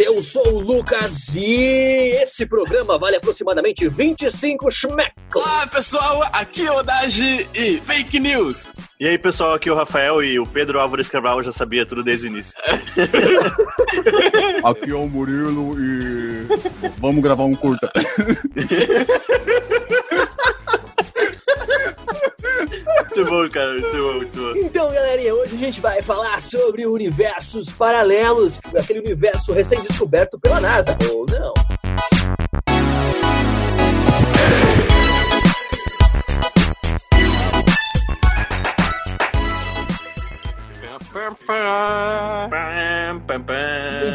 Eu sou o Lucas e esse programa vale aproximadamente 25 schmeckles. Olá pessoal, aqui é o Dagi e Fake News. E aí pessoal, aqui é o Rafael e o Pedro Álvares Cabral já sabia tudo desde o início. aqui é o Murilo e vamos gravar um curta. muito bom, cara, muito bom, muito bom. Então, galerinha, hoje a gente vai falar sobre universos paralelos, aquele universo recém-descoberto pela NASA, ou não.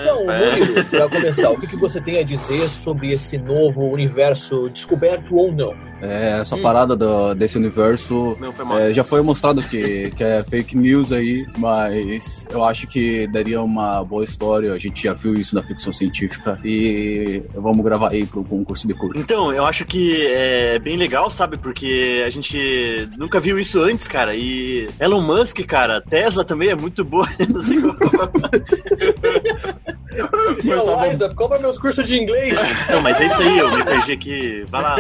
Então, Murilo, para começar, o que você tem a dizer sobre esse novo universo descoberto ou não? É, essa hum. parada do, desse universo não, foi é, já foi mostrado que, que é fake news aí, mas eu acho que daria uma boa história. A gente já viu isso na ficção científica e vamos gravar aí pro concurso de curso. Então, eu acho que é bem legal, sabe? Porque a gente nunca viu isso antes, cara. E Elon Musk, cara, Tesla também é muito boa. Não sei como. Mas Liza, tá compra meus cursos de inglês. Não, mas é isso aí, eu me perdi aqui. Vai lá.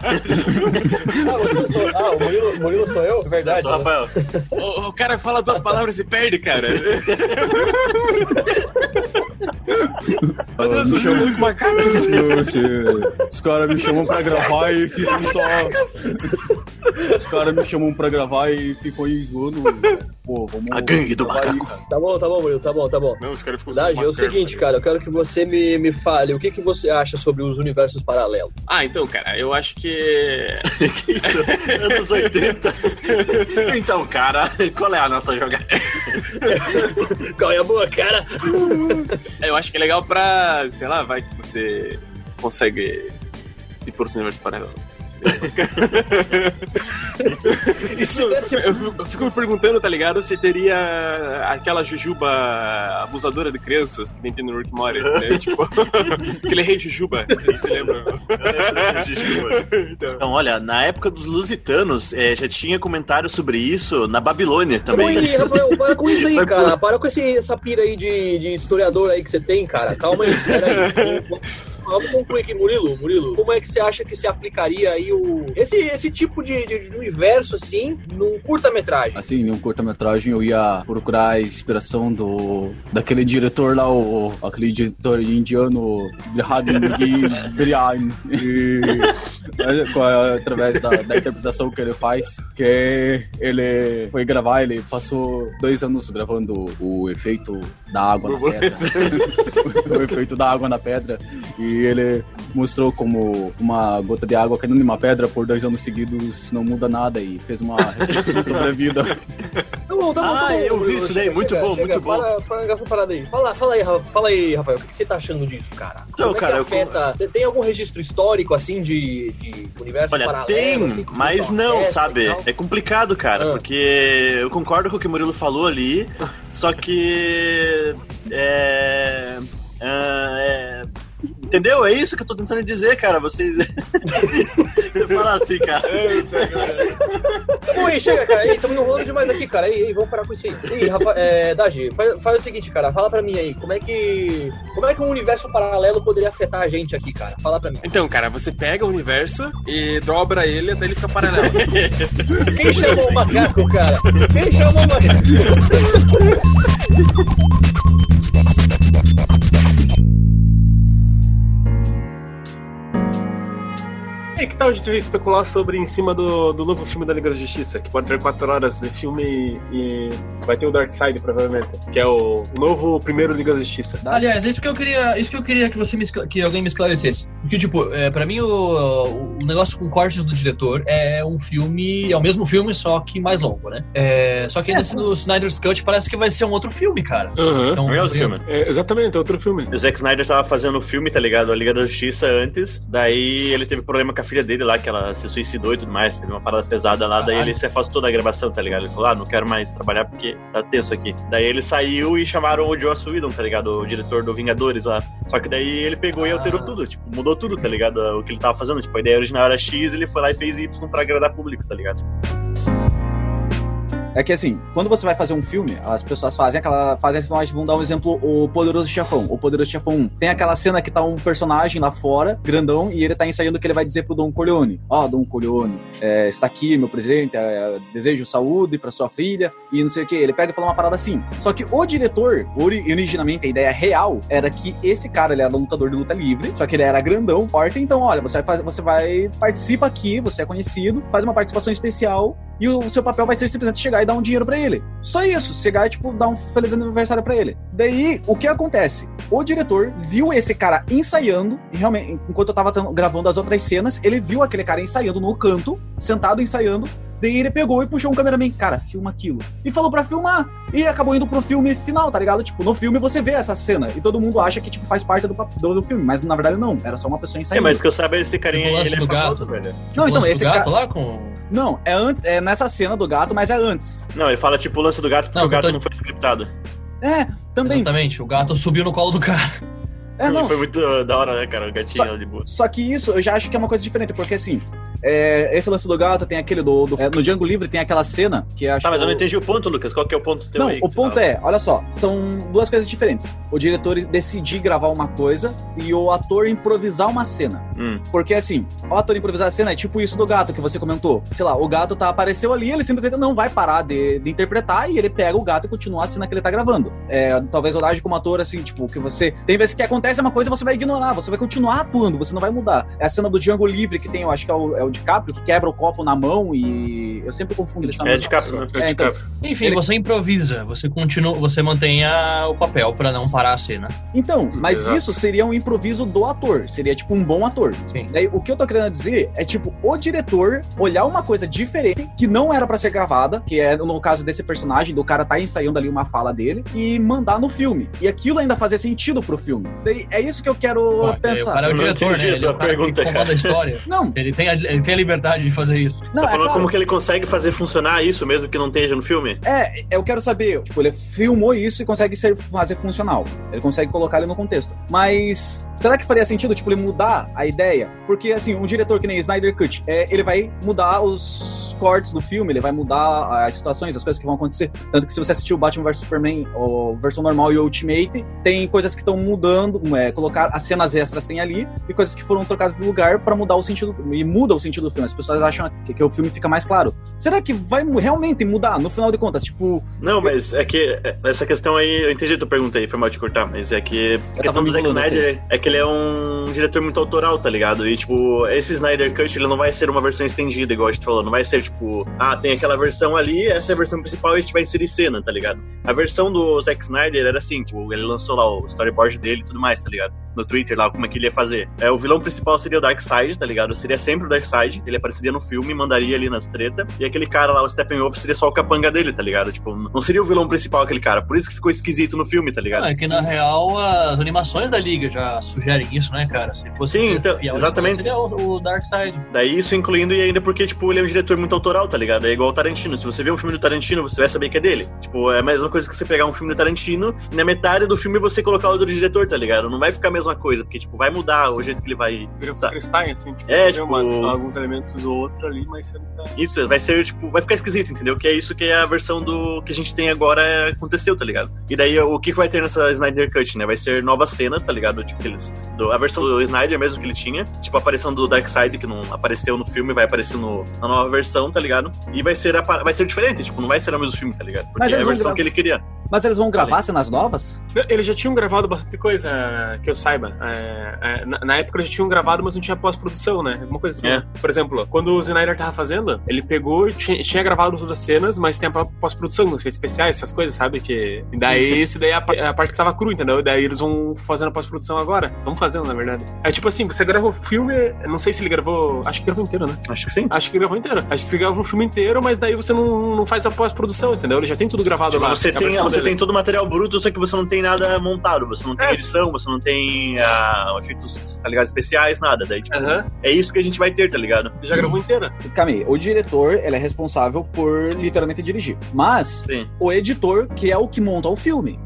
ah, você sou... ah, o Murilo, Murilo sou eu? Verdade. Eu sou Rafael. O, o, cara fala duas palavras e perde, cara. Meu Deus, me de macaco. Os caras me chamam pra gravar e ficam só. Os caras me chamam pra gravar e ficam aí zoando. Pô, vamos. A gangue do macaco. Aí, tá bom, tá bom, Murilo, tá bom, tá bom. Não, os caras ficam Dage, é o seguinte, cara, eu quero que você me, me fale o que, que você acha sobre os universos paralelos. Ah, então, cara, eu acho que. que isso? Anos 80. então, cara, qual é a nossa jogada? qual é a boa, cara? eu acho que é legal pra, sei lá, vai que você consegue ir por os universos paralelos. Isso, eu, fico me perguntando, tá ligado? Se teria aquela jujuba abusadora de crianças que tem no Rick Mori, né? tipo, aquele rei jujuba, não sei se você lembra. então. então, olha, na época dos lusitanos, é, já tinha comentários sobre isso na Babilônia também. Oi, Rafael, para com isso aí, cara. Para com esse, essa pira aí de, de historiador aí que você tem, cara. Calma aí, peraí. Vamos concluir aqui, Murilo. Murilo, como é que você acha que se aplicaria aí o esse, esse tipo de, de, de universo, assim, num curta-metragem? Assim, num curta-metragem eu ia procurar a inspiração do daquele diretor lá, o, aquele diretor indiano, Brian, através da, da interpretação que ele faz, que ele foi gravar, ele passou dois anos gravando o efeito da água na pedra. o efeito da água na pedra. E ele mostrou como uma gota de água caindo em uma pedra por dois anos seguidos não muda nada e fez uma reflexão sobre a vida. Tá bom, tá bom, tá bom. Ah, eu vi isso daí, muito bom, muito bom. Para, para essa parada aí. Fala, fala aí, fala aí, Rafael, o que você tá achando disso, cara? Então, como cara, é afeta... eu... Tem algum registro histórico, assim, de, de universo Olha, paralelo? tem, assim, mas não, sabe? É complicado, cara, ah. porque eu concordo com o que o Murilo falou ali, só que... É... é Entendeu? É isso que eu tô tentando dizer, cara. Vocês. Você fala assim, cara. Ui, chega, cara. Estamos enrolando demais aqui, cara. Ei, ei, vamos parar com isso aí. Ei, Rafa, é, Daji, faz, faz, o seguinte, cara. Fala pra mim aí. Como é que. Como é que um universo paralelo poderia afetar a gente aqui, cara? Fala pra mim. Então, cara, você pega o universo e dobra ele até ele ficar paralelo. Quem chamou o macaco, cara? Quem chamou o macaco? E que tal a gente especular sobre em cima do, do novo filme da Liga da Justiça, que pode ter 4 horas de filme e, e vai ter o Dark Side, provavelmente, que é o, novo primeiro Liga da Justiça. Aliás, isso que eu queria, isso que eu queria que você me, que alguém me esclarecesse. Porque, tipo, é, pra mim o, o negócio com cortes do diretor é um filme, é o mesmo filme, só que mais longo, né? É, só que é, nesse no Snyder's Cut parece que vai ser um outro filme, cara. Uhum. Então, é outro filme. É, exatamente, é outro filme. O Zack Snyder tava fazendo o filme, tá ligado? A Liga da Justiça antes, daí ele teve problema com a filha dele lá, que ela se suicidou e tudo mais, teve uma parada pesada lá, daí ele se afastou da gravação, tá ligado? Ele falou, ah, não quero mais trabalhar porque tá tenso aqui. Daí ele saiu e chamaram o Joss Whedon, tá ligado? O diretor do Vingadores lá. Só que daí ele pegou e alterou tudo, tipo, mudou tudo, tá ligado? O que ele tava fazendo, tipo, a ideia original era X, ele foi lá e fez Y pra agradar público, tá ligado? É que assim, quando você vai fazer um filme, as pessoas fazem aquela. Fazem assim, vamos dar um exemplo, o Poderoso Chefão. O Poderoso Chefão 1. Tem aquela cena que tá um personagem lá fora, grandão, e ele tá ensaiando o que ele vai dizer pro Don Corleone. Ó, oh, Don Corleone, é, está aqui, meu presidente, é, desejo saúde pra sua filha, e não sei o que. Ele pega e fala uma parada assim. Só que o diretor, originalmente, a ideia real era que esse cara, ele era lutador de luta livre, só que ele era grandão, forte, então, olha, você vai, você vai participa aqui, você é conhecido, faz uma participação especial e o seu papel vai ser simplesmente chegar e dar um dinheiro para ele. Só isso, chegar e, tipo, dar um feliz aniversário para ele. Daí, o que acontece? O diretor viu esse cara ensaiando, e realmente, enquanto eu tava gravando as outras cenas, ele viu aquele cara ensaiando no canto, sentado ensaiando, Daí ele pegou e puxou um cameraman, cara, filma aquilo. E falou pra filmar. E acabou indo pro filme final, tá ligado? Tipo, no filme você vê essa cena. E todo mundo acha que, tipo, faz parte do, do, do filme. Mas na verdade não. Era só uma pessoa ensaiando. É, mas que eu saiba, esse carinha aí, ele é do famoso, gato. velho. Não, então, esse gato cara... lá com... Não, é, an... é nessa cena do gato, mas é antes. Não, ele fala, tipo, o lance do gato porque não, o gato tô... não foi scriptado. É, também. Exatamente, o gato subiu no colo do cara. É, não. Foi muito da hora, né, cara? O gatinho só, de boa. Só que isso eu já acho que é uma coisa diferente, porque assim, é, esse lance do gato tem aquele do. do é, no Django Livre tem aquela cena que acho. Tá, mas eu não entendi o ponto, Lucas. Qual que é o ponto teu Não, o ponto fala? é, olha só, são duas coisas diferentes. O diretor decidir gravar uma coisa e o ator improvisar uma cena. Hum. Porque assim, o ator improvisar a cena é tipo isso do gato que você comentou. Sei lá, o gato tá apareceu ali, ele simplesmente não vai parar de, de interpretar e ele pega o gato e continua a cena que ele tá gravando. É, talvez eu como ator, assim, tipo, que você. Tem vezes que acontece uma coisa você vai ignorar, você vai continuar atuando, você não vai mudar. É a cena do Django Livre que tem, eu acho que é o, é o DiCaprio, que quebra o copo na mão e. Eu sempre confundo eles É DiCaprio, né? É, então, Enfim, ele... você improvisa, você continua, você mantém a, o papel para não parar a cena. Então, mas Exato. isso seria um improviso do ator, seria tipo um bom ator. Sim. Daí, o que eu tô querendo dizer é tipo o diretor olhar uma coisa diferente que não era para ser gravada, que é no caso desse personagem, do cara tá ensaiando ali uma fala dele e mandar no filme. E aquilo ainda fazer sentido pro filme. Daí, é isso que eu quero Pô, pensar. O cara é o diretor, né? Ele é o cara pergunta, que a história. Não. Ele tem a, ele tem a liberdade de fazer isso. Não, tá é falando claro. como que ele consegue fazer funcionar isso mesmo que não esteja no filme? É, eu quero saber. Tipo, ele filmou isso e consegue ser, fazer funcional. Ele consegue colocar ele no contexto. Mas será que faria sentido, tipo, ele mudar a ideia? Porque, assim, um diretor que nem Snyder Cut, é, ele vai mudar os cortes do filme, ele vai mudar as situações, as coisas que vão acontecer. Tanto que se você assistiu Batman vs Superman, ou versão normal e Ultimate, tem coisas que estão mudando, é, colocar as cenas extras tem ali, e coisas que foram trocadas de lugar para mudar o sentido, e muda o sentido do filme. As pessoas acham que, que, o filme fica mais claro. Será que vai realmente mudar, no final de contas? Tipo. Não, mas é que é, essa questão aí, eu entendi a tua pergunta aí, foi mal te cortar, mas é que a questão do Zack Snyder assim. é que ele é um diretor muito autoral, tá ligado? E, tipo, esse Snyder Cut, ele não vai ser uma versão estendida, igual a gente falou, não vai ser, tipo, ah, tem aquela versão ali, essa é a versão principal e a gente vai inserir cena, tá ligado? A versão do Zack Snyder era assim, tipo, ele lançou lá o storyboard dele e tudo mais, tá ligado? No Twitter lá, como é que ele ia fazer. É, o vilão principal seria o Darkseid, tá ligado? Seria sempre o Darkseid, ele apareceria no filme, mandaria ali nas treta, e aquele cara lá, o Steppenwolf, seria só o capanga dele, tá ligado? Tipo, não seria o vilão principal aquele cara, por isso que ficou esquisito no filme, tá ligado? Não, é que na real as animações da Liga já sugerem isso, né, cara? Se fosse Sim, então, exatamente. Seria o, o Darkseid. Daí isso incluindo e ainda porque, tipo, ele é um diretor muito autoral, tá ligado? É igual o Tarantino. Se você vê um filme do Tarantino, você vai saber que é dele. Tipo, é a mesma coisa que você pegar um filme do Tarantino e na metade do filme você colocar o do diretor, tá ligado? Não vai ficar a mesma coisa, porque, tipo, vai mudar o jeito que ele vai. Vira assim, tipo, é, tipo... Umas, alguns elementos ou outro ali, mas você não tá... Isso, vai ser, tipo, vai ficar esquisito, entendeu? Que é isso que é a versão do que a gente tem agora aconteceu, tá ligado? E daí o que vai ter nessa Snyder Cut, né? Vai ser novas cenas, tá ligado? Tipo, eles. Do, a versão do Snyder mesmo que ele tinha. Tipo, a aparição do Darkseid, que não apareceu no filme, vai aparecer no, na nova versão, tá ligado? E vai ser, a, vai ser diferente, tipo, não vai ser o mesmo filme, tá ligado? Porque Mas é a versão que ele queria. Mas eles vão gravar cenas novas? Eles já tinham gravado bastante coisa, que eu saiba. É, é, na, na, época eles já tinham gravado, mas não tinha pós-produção, né? Alguma coisa assim. É. Né? Por exemplo, quando o Snyder tava fazendo, ele pegou e tinha, tinha gravado todas as cenas, mas tem a pós-produção, efeitos especiais, essas coisas, sabe? Que, e daí, isso daí é a, é a, parte que tava cru, entendeu? E daí eles vão fazendo a pós-produção agora. Vamos fazendo, na verdade. É tipo assim, você gravou o filme, não sei se ele gravou. Acho que gravou inteiro, né? Acho que sim. Acho que gravou inteiro. Acho que você gravou o filme inteiro, mas daí você não, não faz a pós-produção, entendeu? Ele já tem tudo gravado tipo, lá. Você, tem, você tem todo o material bruto só que você não tem nada montado, você não tem é. edição, você não tem uh, efeitos, tá ligado, especiais, nada. Daí, tipo, é isso que a gente vai ter, tá ligado? Já gravou inteira. Camille, o diretor, ele é responsável por literalmente dirigir. Mas, Sim. o editor, que é o que monta o filme.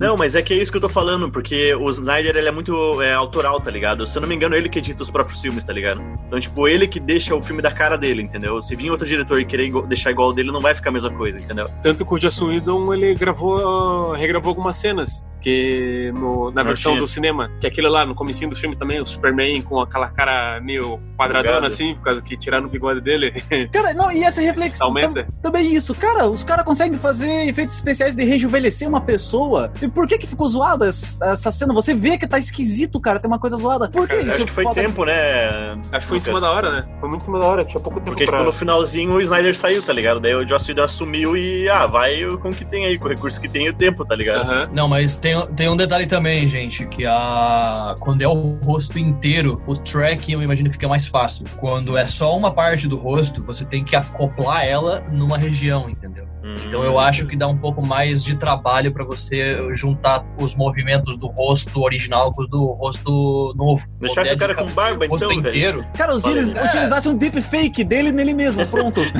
Não, mas é que é isso que eu tô falando, porque o Snyder ele é muito é, autoral, tá ligado? Se eu não me engano, ele que edita os próprios filmes, tá ligado? Então, tipo, ele que deixa o filme da cara dele, entendeu? Se vir outro diretor e querer igual- deixar igual dele, não vai ficar a mesma coisa, entendeu? Tanto que o Joss Whedon, ele gravou, regravou algumas cenas, que no- na Não versão tinha. do cinema, que é aquele lá, no comecinho do filme também, o Superman com aquela cara meio quadradona Bugado. assim, por causa que tiraram o bigode dele, Cara, não, e essa reflexão. aumenta. tam- Também isso, cara, os caras conseguem fazer efeitos especiais de rejuvenescer uma pessoa. E por que que ficou zoada essa, cena? Você vê que tá esquisito, cara, tem uma coisa zoada. Por que Eu isso? acho que foi falta- tempo, né? Acho que foi em cima da hora, né? Foi muito em cima da hora, tinha pouco tempo Porque, pra... tipo, no finalzinho o Snyder saiu, tá ligado? Daí o Joss Whedon assumiu e, ah, vai com o que tem aí, com o recurso que tem e o tempo, tá ligado? Aham. Não, mas tem, tem um detalhe também, gente, que a quando é o rosto inteiro, o track eu imagino que fica mais fácil. Quando é só uma parte do rosto, você tem que acoplar ela numa região, entendeu? Então eu acho que dá um pouco mais de trabalho pra você juntar os movimentos do rosto original com os do rosto novo. Deixasse o cara com barba, rosto então, velho. inteiro. Cara, os eles É. utilizassem um deepfake dele nele mesmo, pronto.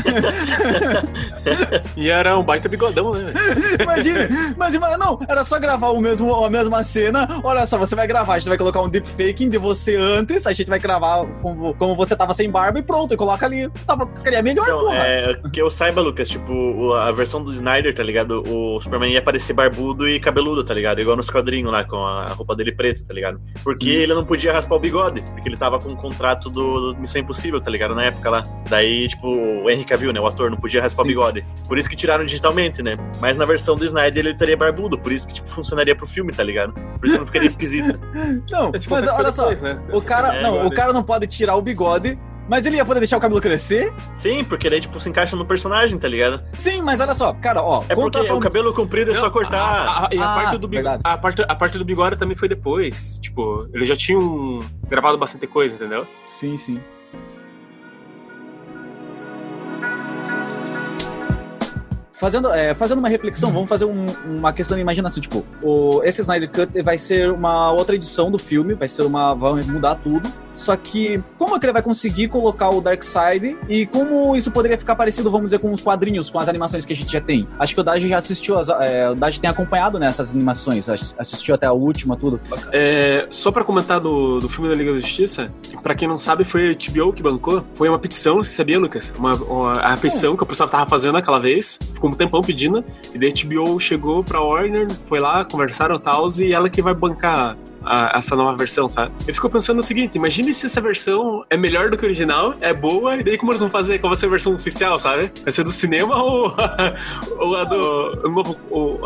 E era um baita bigodão, né? Imagina, mas imagina, não, era só gravar o mesmo, a mesma cena. Olha só, você vai gravar, a gente vai colocar um deepfake de você antes, a gente vai gravar como, como você tava sem barba e pronto, e coloca ali. Tava, ficaria melhor, Então, porra. é, que eu saiba, Lucas, tipo, o- a versão do Snyder, tá ligado? O Superman ia aparecer barbudo e cabeludo, tá ligado? Igual nos quadrinhos lá, com a roupa dele preta, tá ligado? Porque Hum. ele não podia raspar o bigode, porque ele tava com um contrato do, do Missão Impossível, tá ligado? Na época lá. Daí, tipo, o Henry Cavill, né? O ator, não podia raspar Sim. o bigode. Por isso que tiraram digitalmente, né? Mas na versão do Snyder ele estaria barbudo, por isso que, tipo, funcionaria pro filme, tá ligado? Por isso não ficaria esquisito. Não, mas olha só, né? o cara, É, não, o bigode. cara não pode tirar o bigode, mas ele ia poder deixar o cabelo crescer? Sim, porque daí, tipo, se encaixa no personagem, tá ligado? Sim, mas olha só, cara, ó, É porque o cabelo comprido é só cortar. a- a- e a, Ah, parte do bigode, a, parte, a parte do bigode também foi depois. Tipo, eles já tinham gravado bastante coisa, entendeu? Sim, sim. Fazendo, é, fazendo uma reflexão, vamos fazer um- uma questão de imaginação. Tipo, o, esse Snyder Cut vai ser uma outra edição do filme, vai ser uma. vai mudar tudo. Só que, como é que ele vai conseguir colocar o Darkseid e como isso poderia ficar parecido, vamos dizer, com os quadrinhos, com as animações que a gente já tem? Acho que o Daji já assistiu, as, é, o Daji tem acompanhado nessas animações, ass- assistiu até a última, tudo. É, só pra comentar do, do filme da Liga da Justiça, pra quem não sabe, foi a HBO que bancou. Foi uma petição, você sabia, Lucas? Uma, uma- a petição que o pessoal tava fazendo aquela vez, ficou um tempão pedindo, e daí a HBO chegou pra Warner, foi lá, conversaram e tal, e ela que vai bancar a- essa nova versão, sabe? Eu fico pensando o seguinte, imagine se essa versão é melhor do que a original, é boa, e daí como eles vão fazer? Qual vai ser a versão oficial, sabe? Vai ser do cinema ou, ou a, do, novo,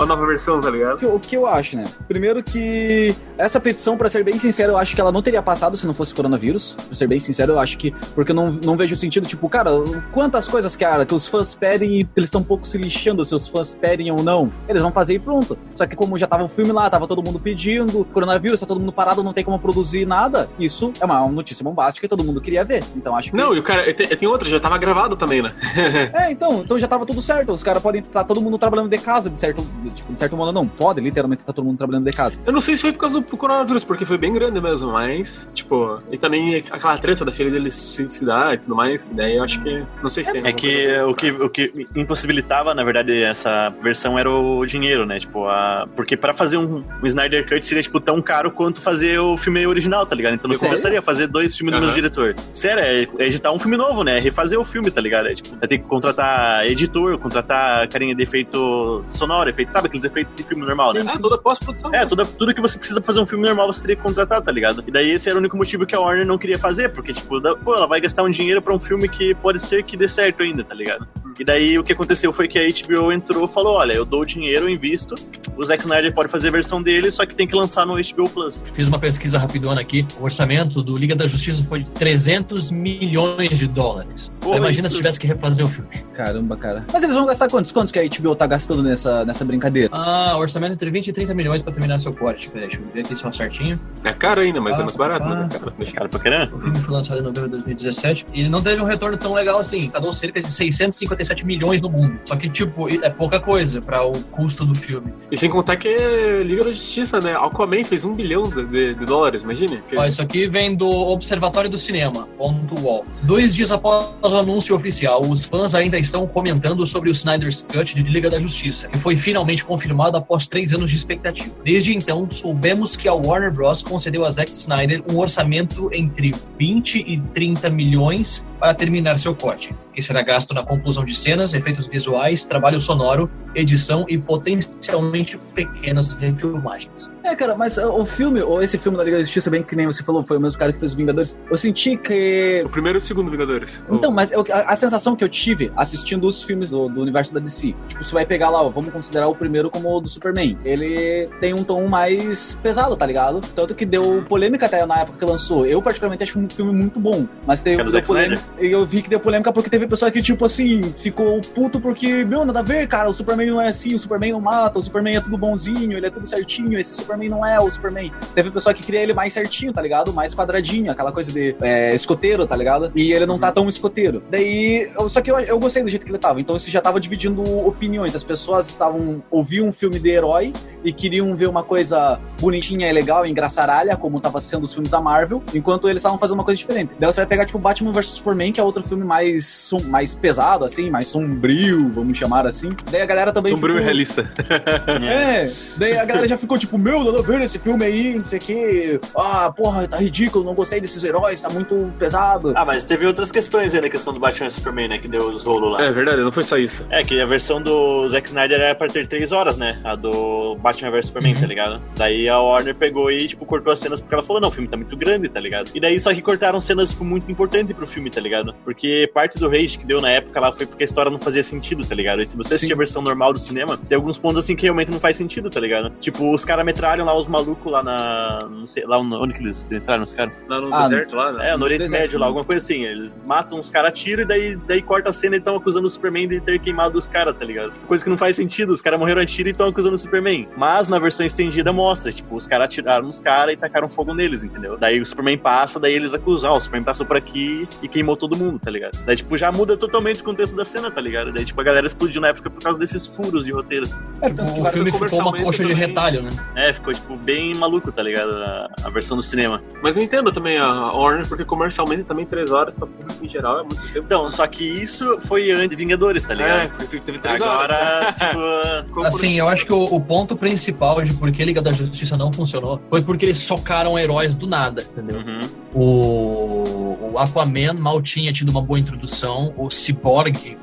a nova versão, tá ligado? O que, o que eu acho, né? Primeiro que essa petição, pra ser bem sincero, eu acho que ela não teria passado se não fosse coronavírus. Pra ser bem sincero, eu acho que. Porque eu não, não vejo sentido, tipo, cara, quantas coisas, cara, que os fãs pedem e eles estão um pouco se lixando se os fãs pedem ou não. Eles vão fazer e pronto. Só que como já tava o filme lá, tava todo mundo pedindo, coronavírus, tá todo mundo parado, não tem como produzir nada. Isso é uma notícia bombástica e todo mundo queria ver. Então acho que. Não, e o cara, tem, outra, já tava gravado também, né? É, então, então já tava tudo certo. Os caras podem estar todo mundo trabalhando de casa, de certo, tipo, de certo modo, não. Pode, literalmente, tá todo mundo trabalhando de casa. Eu não sei se foi por causa do coronavírus, porque foi bem grande mesmo, mas, tipo, e também aquela treta da filha dele se suicidar e tudo mais, daí eu acho que. Não sei se tem. É que o, que o que impossibilitava, na verdade, essa versão era o dinheiro, né? Tipo, a... porque pra fazer um, um Snyder Cut seria, tipo, tão caro quanto fazer o filme original, tá ligado? Então não Sério? começaria a fazer dois filmes do Aham. mesmo diretor. Sério, é, é editar um filme novo, né? É refazer o filme, tá ligado? É, tipo, vai ter que contratar editor, contratar carinha de efeito sonoro, efeito, sabe aqueles efeitos de filme normal, né? Ah, toda pós-produção. É, tudo, tudo que você precisa pra fazer um filme normal você teria que contratar, tá ligado? E daí esse era o único motivo que a Warner não queria fazer, porque, tipo, da- pô, ela vai gastar um dinheiro pra um filme que pode ser que dê certo ainda, tá ligado? E daí o que aconteceu foi que a HBO entrou e falou: olha, eu dou o dinheiro, eu invisto, o Zack Snyder pode fazer a versão dele, só que tem que lançar no HBO Plus. Fiz uma pesquisa rapidona aqui. O orçamento do Liga da Justiça foi de 300 milhões de dólares. Pô, Então, imagina isso- se tivesse que refazer o filme. Caramba, cara. Mas eles vão gastar quantos? Quantos que a HBO tá gastando nessa, nessa brincadeira? Ah, orçamento entre 20 e 30 milhões pra terminar seu corte. Peraí, deixa eu ver aqui só certinho. É caro ainda, mas Ah, é mais barato, ah. né, cara? Deixa Cara, pra caramba. O filme foi lançado em novembro de 2017 e não teve um retorno tão legal assim. Cadou cerca de 657 milhões no mundo. Só que, tipo, é pouca coisa pra o custo do filme. E sem contar que é Liga da Justiça, né? Aquaman fez um bilhão de, de- de dólares, imagine. Que- Ó, isso aqui vem do Observatório do Cinema, ponto UOL. Dois dias após o anúncio oficial, os fãs ainda estão comentando sobre o Snyder's Cut de Liga da Justiça, que foi finalmente confirmado após três anos de expectativa. Desde então, soubemos que a Warner Bros. concedeu a Zack Snyder um orçamento entre 20 e 30 milhões para terminar seu corte, que será gasto na conclusão de cenas, efeitos visuais, trabalho sonoro, edição e potencialmente pequenas refilmagens. É, cara, mas uh, o filme, ou esse filme da Liga da Justiça, bem que nem você falou, foi o mesmo cara que fez os Vingadores, eu senti que. O primeiro e o segundo Vingadores. Então, mas eu- a, a sensação que eu tive assistindo os filmes do, do universo da DC, tipo, você vai pegar lá, ó, vamos considerar o primeiro como o do Superman. Ele tem um tom mais pesado, tá ligado? Tanto que deu polêmica até na época que lançou. Eu, particularmente, acho um filme muito bom. Mas teve É polêmica. E eu vi que deu polêmica porque teve pessoa que, tipo assim, ficou puto porque, meu, nada a ver, cara. O Superman não é assim, o Superman não mata, o Superman é tudo bonzinho, ele é tudo certinho. Esse Superman não é o Superman. Teve pessoa que queria ele mais certinho, tá ligado? Mais quadradinho, aquela coisa de é, escoteiro, tá ligado? E ele não tá tão escoteiro. Daí, eu- só que eu, eu gostei do jeito que ele tava. Então isso já tava dividindo opiniões. As pessoas estavam ouviam um filme de herói e queriam ver uma coisa bonitinha e legal, engraçaralha, como tava sendo os filmes da Marvel, enquanto eles estavam fazendo uma coisa diferente. Daí você vai pegar, tipo, Batman vs Superman, que é outro filme mais, mais pesado, assim, mais sombrio, vamos chamar assim. Daí a galera também Sombrio e ficou... realista. É, daí a galera já ficou tipo, meu, nada a ver esse filme aí, não sei o que. Ah, porra, tá ridículo, não gostei desses heróis, tá muito pesado. Ah, mas teve outras questões aí na questão do Batman e Superman, né? Que deu os rolos lá. É verdade, não foi só isso. É, que a versão do Zack Snyder era pra ter três horas, né? A do Batman vs Superman, Uhum. tá ligado? Daí a Warner pegou e, tipo, cortou as cenas porque ela falou, não, o filme tá muito grande, tá ligado? E daí só que cortaram cenas, tipo, muito importantes pro filme, tá ligado? Porque parte do rage que deu na época lá foi porque a história não fazia sentido, tá ligado? E se você assistir a versão normal do cinema, tem alguns pontos assim que realmente não faz sentido, tá ligado? Tipo, os caras metralham lá os malucos lá na. Não sei, lá onde que eles entraram, os caras? Lá no Ah, deserto, lá, né? É, no Oriente deserto, Médio lá, né? alguma coisa assim. Eles matam os caras, tiram e daí, daí corta a cena e estão acusando o Superman de ter queimado os caras, tá ligado? Tipo, coisa que não faz sentido. Os caras morreram a tiro e estão acusando o Superman. Mas na versão estendida mostra, tipo, os caras atiraram nos caras e tacaram fogo neles, entendeu? Daí o Superman passa, daí eles acusam, ó, o Superman passou por aqui e queimou todo mundo, tá ligado? Daí, tipo, já muda totalmente o contexto da cena, tá ligado? Daí, tipo, a galera explodiu na época por causa desses furos de roteiros. É, que O filme ficou uma coxa de retalho, né? É, ficou, tipo, bem maluco, tá ligado? A, a versão do cinema. Mas eu entendo também a Warner, porque comercialmente também três horas pra público em geral é muito tempo. Então, só que isso foi antes de Vingadores, tá ligado? É, por isso que teve três horas. Agora, tipo, Ficou por- Assim, eu acho que o, o ponto principal de por que Liga da Justiça não funcionou foi porque eles socaram heróis do nada, entendeu? Uhum. O, o Aquaman mal tinha tido uma boa introdução, o Cyborg.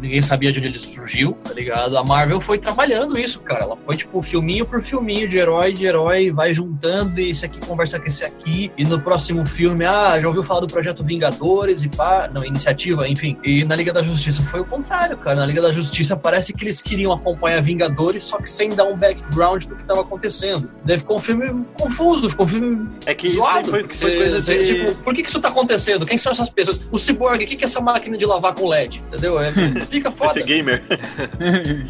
Ninguém sabia de onde ele surgiu, tá ligado? A Marvel foi trabalhando isso, cara. Ela foi, tipo, filminho por filminho, de herói, de herói, vai juntando e esse aqui conversa com esse aqui. E no próximo filme, ah, já ouviu falar do projeto Vingadores e pá. Não, iniciativa, enfim. E na Liga da Justiça foi o contrário, cara. Na Liga da Justiça parece que eles queriam acompanhar Vingadores, só que sem dar um background do que tava acontecendo. Daí ficou um filme confuso, ficou um filme É que zoado. foi, foi coisa você, de... tipo, por que, que isso tá acontecendo? Quem são essas pessoas? O Cyborg, o que, que é essa máquina de lavar com LED? Entendeu? É, fica foda. Esse gamer.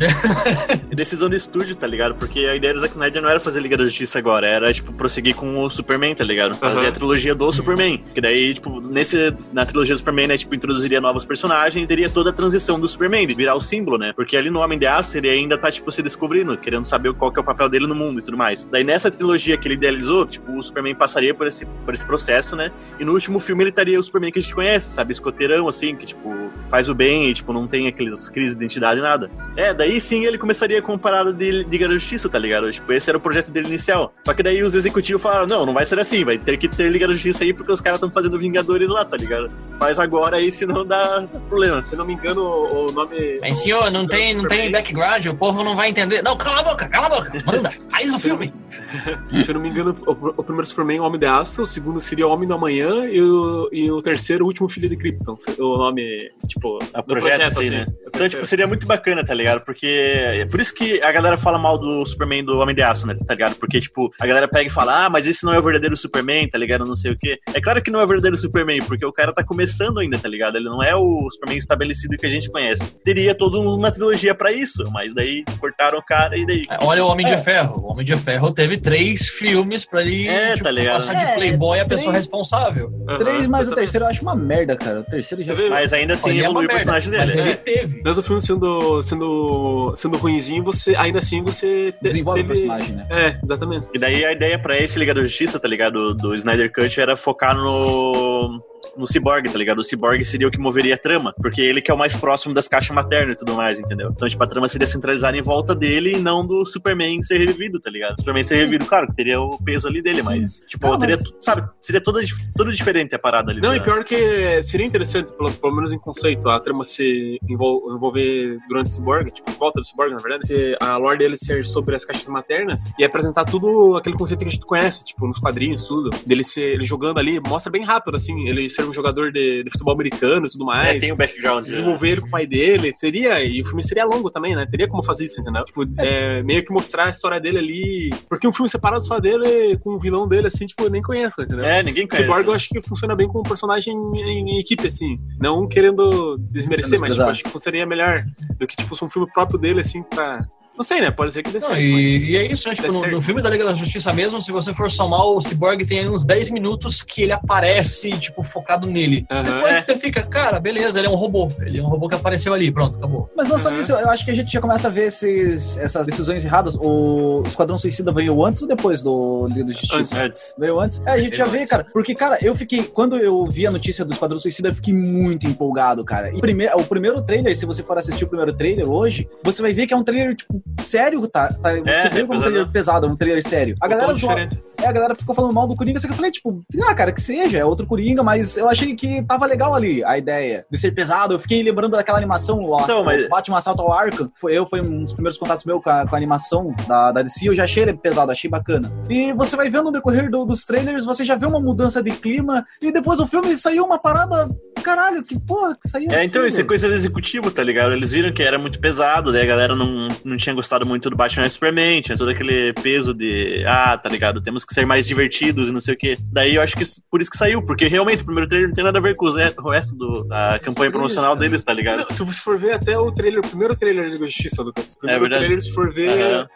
Decisão do estúdio, tá ligado? Porque a ideia do Zack Snyder não era fazer Liga da Justiça agora, era, tipo, prosseguir com o Superman, tá ligado? Fazer Aham. a trilogia do Superman. Que daí, tipo, nesse, na trilogia do Superman, né, tipo, introduziria novos personagens, teria toda a transição do Superman, de virar o símbolo, né? Porque ali no Homem de Aço, ele ainda tá, tipo, se descobrindo, querendo saber qual que é o papel dele no mundo e tudo mais. Daí nessa trilogia que ele idealizou, tipo, o Superman passaria por esse, por esse processo, né? E no último filme ele estaria o Superman que a gente conhece, sabe? Escoteirão, assim, que, tipo, faz o bem e, tipo, não tem aqueles crises de identidade, nada. É, daí sim ele começaria com parada de Liga da Justiça, tá ligado? Tipo, esse era o projeto dele inicial. Só que daí os executivos falaram, não, não vai ser assim, vai ter que ter Liga da Justiça aí porque os caras estão fazendo Vingadores lá, tá ligado? Mas agora aí senão dá, dá problema. Se não me engano, o o nome. Mas senhor, não tem, não tem background, o povo não vai entender. Não, cala a boca, cala a boca. Manda, faz o filme. Se eu não me engano, o, o primeiro Superman é o Homem de Aço, o segundo seria o Homem do Amanhã e o, e o terceiro, o último filho de Krypton. O nome, tipo, A do projeto, assim, né? O Então, tipo, seria muito bacana, tá ligado? Porque é por isso que a galera fala mal do Superman do Homem de Aço, né? Tá ligado? Porque, tipo, a galera pega e fala, ah, mas esse não é o verdadeiro Superman, tá ligado? Não sei o quê. É claro que não é o verdadeiro Superman, porque o cara tá começando ainda, tá ligado? Ele não é o Superman estabelecido que a gente conhece. Teria toda uma trilogia pra isso, mas daí cortaram o cara e daí. É, Olha o Homem É. de Ferro. O Homem de Ferro teve três filmes pra ele É, tipo, tá ligado? passar de É, playboy a três- pessoa responsável. Aham, Três, mas o terceiro eu acho uma merda, cara. O terceiro já. Mas ainda assim Olha, é uma evoluiu o personagem Mas dele. ele É. teve. Mesmo o filme sendo, sendo, sendo ruimzinho, você, ainda assim você te- Desenvolve o teve... personagem, né? É, exatamente. E daí a ideia pra esse Liga da Justiça, tá ligado? Do, do Snyder Cut era focar no. No Cyborg, tá ligado? O Cyborg seria o que moveria a trama, porque ele que é o mais próximo das caixas maternas e tudo mais, entendeu? Então, tipo, a trama seria centralizada em volta dele e não do Superman ser revivido, tá ligado? O Superman ser revivido, claro, que teria o peso ali dele, mas, tipo, Não, teria, mas- sabe, seria toda, toda diferente a parada ali. Não, da- e pior que seria interessante, pelo, pelo menos em conceito, a trama se envol- envolver durante o Cyborg, tipo, em volta do Cyborg, na verdade, se a lore dele ser sobre as caixas maternas e apresentar tudo aquele conceito que a gente conhece, tipo, nos quadrinhos, tudo. Dele ser ele jogando ali, mostra bem rápido, assim, ele ser um jogador de, de futebol americano e tudo É, mais. tem o background. né? desenvolver ele com o pai dele, teria, e o filme seria longo também, né? Teria como fazer isso, entendeu? Tipo, é, meio que mostrar a história dele ali. Porque um filme separado só dele, com o vilão dele, assim, tipo, eu nem conheço, entendeu? É, ninguém conhece. Cyborg eu acho que funciona bem com um personagem em, em equipe, assim. Não querendo desmerecer, mas tipo, acho que funcionaria melhor do que, tipo, um filme próprio dele, assim, pra. Não sei, né? Pode ser que dê Não, certo. e, e é isso, né? Tipo, no, no filme da Liga da Justiça mesmo, se você for somar, o Cyborg tem aí uns 10 minutos que ele aparece, tipo, focado nele. Aham, Depois é. você fica, cara, beleza, ele é um robô. Ele é um robô que apareceu ali, pronto, acabou. Mas não só Uhum. disso, eu acho que a gente já começa a ver esses, essas decisões erradas. O Esquadrão Suicida veio antes ou depois do Liga da Justiça? Antes. Veio antes? É, a gente já Veio vê, antes. cara. Porque, cara, eu fiquei. Quando eu vi a notícia do Esquadrão Suicida, eu fiquei muito empolgado, cara. E prime o primeiro trailer, se você for assistir o primeiro trailer hoje, você vai ver que é um trailer, tipo, sério, tá? tá você É, vê é como um trailer pesado, um trailer sério. A galera zoa- é, a galera ficou falando mal do Coringa, só que eu falei, tipo, ah, cara, que seja, é outro Coringa, mas eu achei que tava legal ali a ideia de ser pesado. Eu fiquei lembrando daquela animação, o, Não, mas- Batman Assalto ao Arkham. Foi, eu, foi um dos primeiros contatos meus com a, com a animação da, da DC, eu já achei ele pesado, achei bacana. E você vai vendo no decorrer do- dos trailers, você já vê uma mudança de clima, e depois o filme saiu uma parada, caralho, que porra, que saiu. É, então, aquilo? isso é coisa do executivo, tá ligado? Eles viram que era muito pesado, daí a galera não, não tinha gostado muito do Batman vs Superman, tinha todo aquele peso de, ah, tá ligado, temos que ser mais divertidos e não sei o quê. Daí eu acho que por isso que saiu, porque realmente o primeiro trailer não tem nada a ver com o resto do- da campanha Isso, promocional cara. deles, tá ligado? Não, se você for ver até o trailer, o primeiro trailer da Liga da Justiça, Lucas. O primeiro verdade. trailer, se for ver.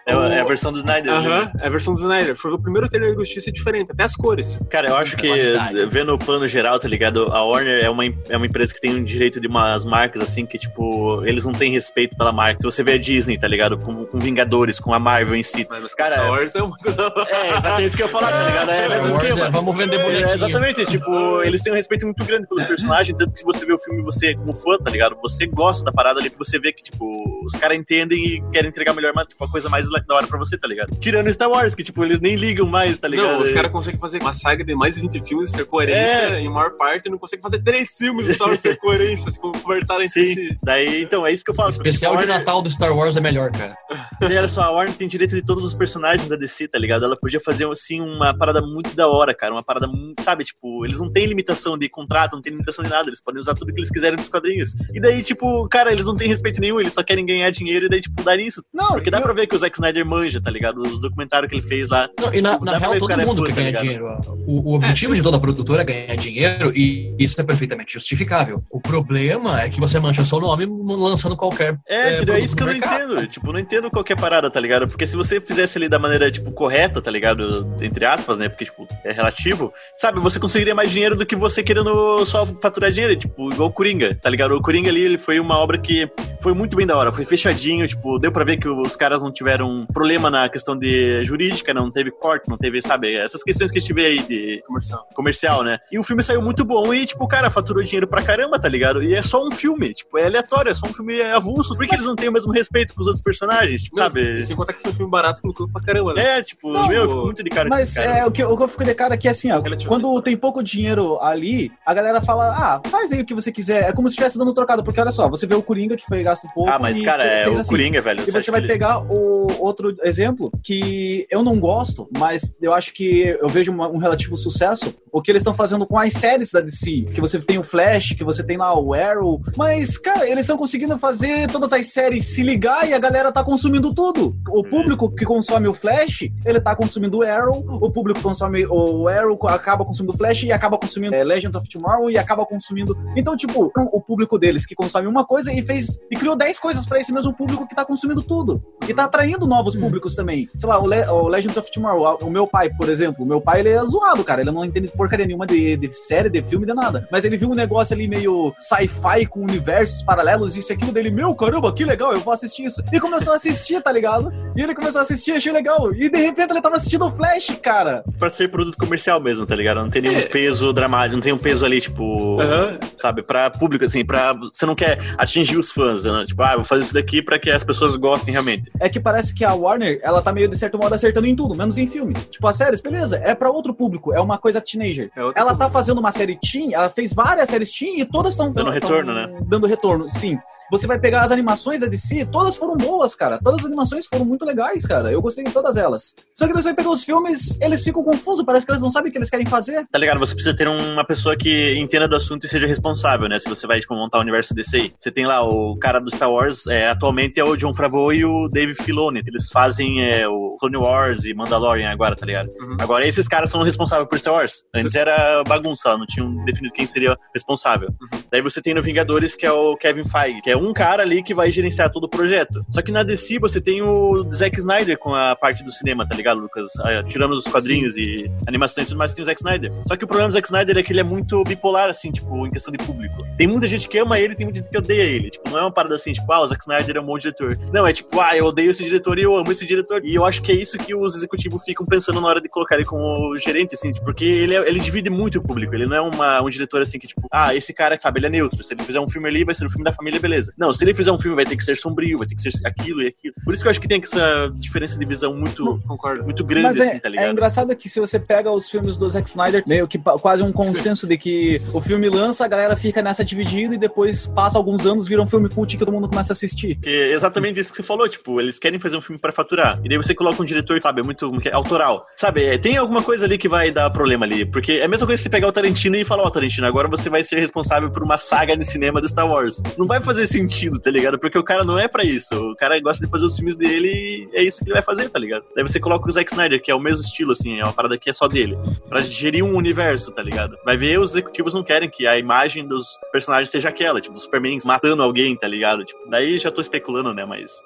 É, o- é a versão do Snyder. Né? é a versão do Snyder. Ver o primeiro trailer da Liga da Justiça é diferente, até as cores. Cara, eu acho que, Qualidade. vendo o plano geral, tá ligado? A Warner é uma, é uma empresa que tem um direito de umas marcas, assim, que, tipo, eles não têm respeito pela marca. Se você vê a Disney, tá ligado? Com, com Vingadores, com a Marvel em si. Mas, Cara, Star Wars é uma coisa. É, exatamente isso que eu ia falar, tá ligado? É o Star mesmo Wars esquema. é, vamos vender bonequinho. É, exatamente, tipo, eles têm um respeito muito grande pelos personagens, tanto que se você vê o filme, você, como fã, tá ligado? Você gosta da parada ali, que você vê que, tipo, os caras entendem e querem entregar melhor, mas, tipo, a coisa mais da hora pra você, tá ligado? Tirando Star Wars, que, tipo, eles nem ligam mais, tá ligado? Não, os caras conseguem fazer uma saga de mais de 20 filmes ter coerência É. em maior parte, não conseguem fazer três filmes de Star Wars ter coerência, se conversarem entre Sim, si. daí, então, é isso que eu falo. O especial A de Natal do Star Wars é melhor, cara. E olha só, a Warner tem direito de todos os personagens da DC, tá ligado? Ela podia fazer, assim, uma parada muito da hora, cara. Uma parada muito, sabe? Tipo, eles não têm limitação de contrato, não tem limitação de nada. Eles podem usar tudo que eles quiserem dos quadrinhos. E daí, tipo, cara, eles não têm respeito nenhum, eles só querem ganhar dinheiro e daí, tipo, dar nisso. Não, Porque dá eu- pra ver que o Zack Snyder manja, tá ligado? Os documentários que ele fez lá. Não, e na, Tipo, na real, o todo cara é mundo fã, quer tá ganhar ligado? dinheiro. O, o objetivo de toda produtora é ganhar dinheiro e isso é perfeitamente justificável. O problema é que você mancha o seu nome lançando qualquer. É, É? É isso que eu não mercado. entendo. Tipo, não entendo qualquer parada, tá ligado? Porque se você fizesse ali da maneira, tipo, correta, tá ligado? Entre aspas, né? Porque, tipo, é relativo. Sabe, você conseguiria mais dinheiro do que você querendo só faturar dinheiro. Tipo, igual o Coringa, tá ligado? O Coringa ali, ele foi uma obra que foi muito bem da hora. Foi fechadinho, tipo, deu pra ver que os caras não tiveram problema na questão de jurídica, não teve corte, não teve, sabe? Essas questões que a gente vê aí de Comercial. comercial, né? E o filme saiu muito bom e, tipo, cara, faturou dinheiro pra caramba, tá ligado? E é só um filme, tipo, é aleatório, é só um filme avulso. Por que eles não têm o mesmo respeito com os outros personagens? Tipo, Não, sabe? Sem contar que foi um filme barato que lucrou pra caramba, né? É, tipo, Não, meu, eu fico muito de cara com Mas esse cara. é, o, que, o que eu fico de cara é que assim, ó, quando tem pouco dinheiro ali, a galera fala, ah, faz aí o que você quiser. É como se estivesse dando trocado, porque olha só, você vê o Coringa que foi gasto pouco. Ah, mas, e cara, é o assim. Coringa, velho. E você vai pegar o outro exemplo que eu não gosto, mas eu acho que eu vejo uma- um relativo sucesso. O que eles estão fazendo com as séries da DC. Que você tem o Flash, que você tem lá o Arrow. Mas, cara, eles estão conseguindo fazer todas as séries se ligar e a galera tá consumindo tudo. O público que consome o Flash, ele tá consumindo o Arrow. O público consome o Arrow acaba consumindo o Flash e acaba consumindo é, Legends of Tomorrow e acaba consumindo. Então, tipo, o público deles que consome uma coisa e fez e criou 10 coisas pra esse mesmo público que tá consumindo tudo. E tá atraindo novos públicos também. Sei lá, o, Le o Legends of Tomorrow, o meu pai, por exemplo, o meu pai ele é zoado, cara. Ele não entende porcaria nenhuma de, de série, de filme, de nada. Mas ele viu um negócio ali meio sci-fi com universos paralelos, isso e aquilo dele, meu caramba, que legal, eu vou assistir isso. E começou a assistir, tá ligado? E ele começou a assistir, achei legal. E de repente ele tava assistindo o Flash, cara. Pra ser produto comercial mesmo, tá ligado? Não tem nenhum É. peso dramático, não tem um peso ali, tipo. Aham. Sabe, pra público, assim, pra. Você não quer atingir os fãs, né? Tipo, ah, vou fazer isso daqui pra que as pessoas gostem realmente. É que parece que a Warner, ela tá meio de certo modo acertando em tudo, menos em filme. Tipo, as séries, beleza, é pra outro público, é uma coisa teenager. É ela tá fazendo uma série teen, ela fez várias séries teen e todas estão Dando retorno, né? Dando retorno, sim. Você vai pegar as animações da DC, todas foram boas, cara. Todas as animações foram muito legais, cara. Eu gostei de todas elas. Só que você vai pegar os filmes, eles ficam confusos, parece que eles não sabem o que eles querem fazer. Tá ligado? Você precisa ter uma pessoa que entenda do assunto e seja responsável, né? Se você vai, tipo, montar o universo DC. Você tem lá o cara do Star Wars, é, atualmente é o John Favreau e o Dave Filoni. Eles fazem é, o Clone Wars e Mandalorian agora, tá ligado? Uhum. Agora esses caras são responsáveis por Star Wars. Antes era bagunça, não tinham definido quem seria responsável. Daí você tem no Vingadores, que é o Kevin Feige, que é um cara ali que vai gerenciar todo o projeto. Só que na DC você tem o Zack Snyder com a parte do cinema, tá ligado, Lucas? Ah, Tirando os quadrinhos e animações e tudo mais, tem o Zack Snyder. Só que o problema do Zack Snyder é que ele é muito bipolar, assim, tipo, em questão de público. Tem muita gente que ama ele, tem muita gente que odeia ele. Tipo, não é uma parada assim, tipo, ah, o Zack Snyder é um bom diretor. Não, é tipo, ah, eu odeio esse diretor e eu amo esse diretor. E eu acho que é isso que os executivos ficam pensando na hora de colocar ele como gerente, assim, tipo, porque ele, é- ele divide muito o público. Ele não é uma, um diretor assim que, tipo, ah, esse cara, sabe, ele é neutro. Se ele fizer um filme ali, vai ser um filme da família, beleza. Não, se ele fizer um filme, vai ter que ser sombrio, vai ter que ser aquilo e aquilo. Por isso que eu acho que tem essa diferença de visão muito, Concordo. muito grande, Mas assim, é, tá é ligado? engraçado que se você pega os filmes do Zack Snyder, meio que quase um consenso de que o filme lança, a galera fica nessa dividida e depois passa alguns anos, vira um filme cult que todo mundo começa a assistir. É exatamente isso que você falou, tipo, eles querem fazer um filme pra faturar. E daí você coloca um diretor, sabe, é muito é, autoral. Sabe, é, tem alguma coisa ali que vai dar problema ali. Porque é a mesma coisa que você pegar o Tarantino e falar, ó, Tarantino, agora você vai ser responsável por uma saga de cinema do Star Wars. Não vai fazer sentido, tá ligado? Porque o cara não é pra isso. O cara gosta de fazer os filmes dele e é isso que ele vai fazer, tá ligado? Daí você coloca o Zack Snyder, que é o mesmo estilo, assim, é uma parada que é só dele. Pra gerir um universo, tá ligado? Vai ver, os executivos não querem que a imagem dos personagens seja aquela, tipo, o Superman matando alguém, tá ligado? Tipo, daí já tô especulando, né? Mas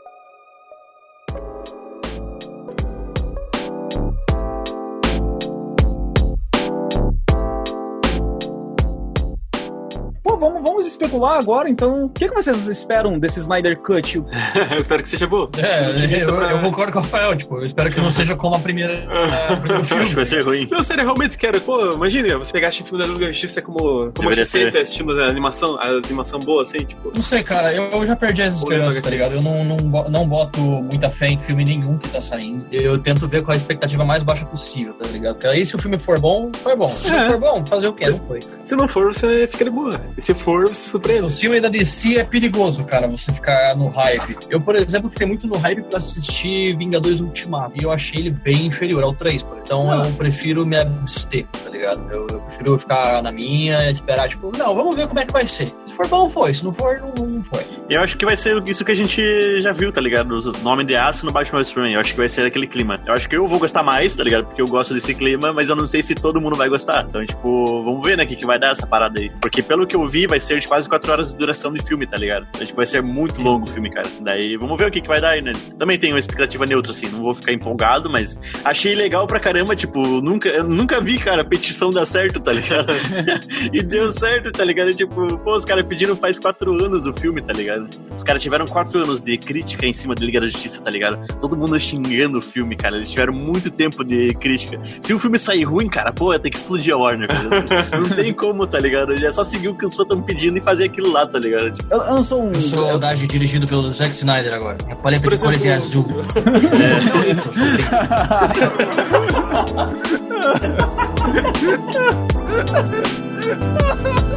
Pô, vamos, vamos especular agora, então. O que, que vocês esperam desse Snyder Cut? eu espero que seja boa. É, eu, pra- eu concordo com o Rafael, tipo, eu espero que não seja como a primeira, a primeiro acho que vai filme. ser ruim. Não, sério, eu realmente quero. Pô, imagina, você pegasse o filme da Liga da Justiça como, como sente ser. assistindo a animação, a animação boa, assim, tipo. Não sei, cara, eu, eu já perdi as esperanças, tá ligado? Eu não, não, não boto muita fé em filme nenhum que tá saindo. Eu tento ver com a expectativa mais baixa possível, tá ligado? Porque aí se o filme for bom, foi bom. Se não É. for bom, fazer o quê? Não foi. Se não for, você fica de boa. E se for, você se surpreende. O filme da DC é perigoso, cara, você ficar no hype. Eu, por exemplo, fiquei muito no hype pra assistir Vingadores Ultimato. E eu achei ele bem inferior ao 3, por exemplo. Então eu prefiro me abster, tá ligado? Eu, eu prefiro ficar na minha, esperar, tipo, não, vamos ver como é que vai ser. Se for bom, foi. Se não for, não, não foi. Eu acho que vai ser isso que a gente já viu, tá ligado? O nome de aço no Batman Superman. Eu acho que vai ser aquele clima. Eu acho que eu vou gostar mais, tá ligado? Porque eu gosto desse clima, mas eu não sei se todo mundo vai gostar. Então, tipo, vamos ver, né, o que, que vai dar essa parada aí. Porque pelo que eu vi, vai ser de quase 4 horas de duração de filme, tá ligado? Então, tipo, vai ser muito longo o filme, cara. Daí, vamos ver o que, que vai dar aí, né? Também tenho uma expectativa neutra, assim. Não vou ficar empolgado, mas achei legal pra caramba, tipo, nunca, eu nunca vi, cara, petição dar certo, tá ligado? e deu certo, tá ligado? Tipo, pô, os caras pediram faz quatro anos o filme, tá ligado? Os caras tiveram quatro anos de crítica em cima da Liga da Justiça, tá ligado? Todo mundo xingando o filme, cara. Eles tiveram muito tempo de crítica. Se o filme sair ruim, cara, pô, tem que explodir a Warner. cara. Não tem como, tá ligado? É só seguir o que os fãs estão pedindo e fazer aquilo lá, tá ligado? Tipo, Eu, eu não sou um. Eu sou o Daji dirigido pelo Zack Snyder agora. A paleta Por de cores é azul. Isso. é.